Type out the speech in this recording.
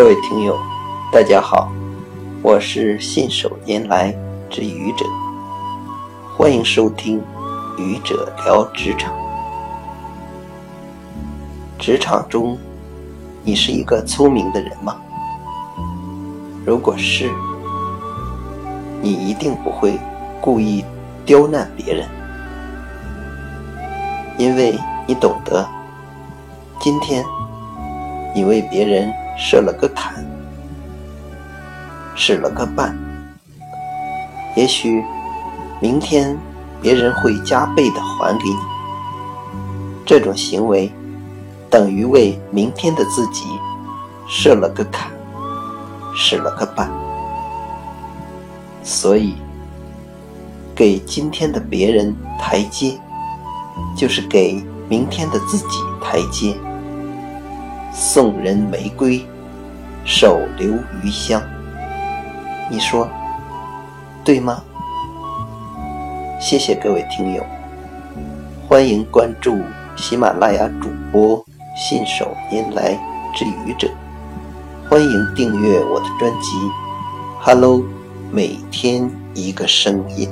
各位听友，大家好，我是信手拈来之愚者，欢迎收听《愚者聊职场》。职场中，你是一个聪明的人吗？如果是，你一定不会故意刁难别人，因为你懂得，今天你为别人。设了个坎，使了个绊，也许明天别人会加倍的还给你。这种行为等于为明天的自己设了个坎，使了个绊。所以，给今天的别人台阶，就是给明天的自己台阶。送人玫瑰，手留余香。你说对吗？谢谢各位听友，欢迎关注喜马拉雅主播信手拈来之愚者，欢迎订阅我的专辑《Hello》，每天一个声音。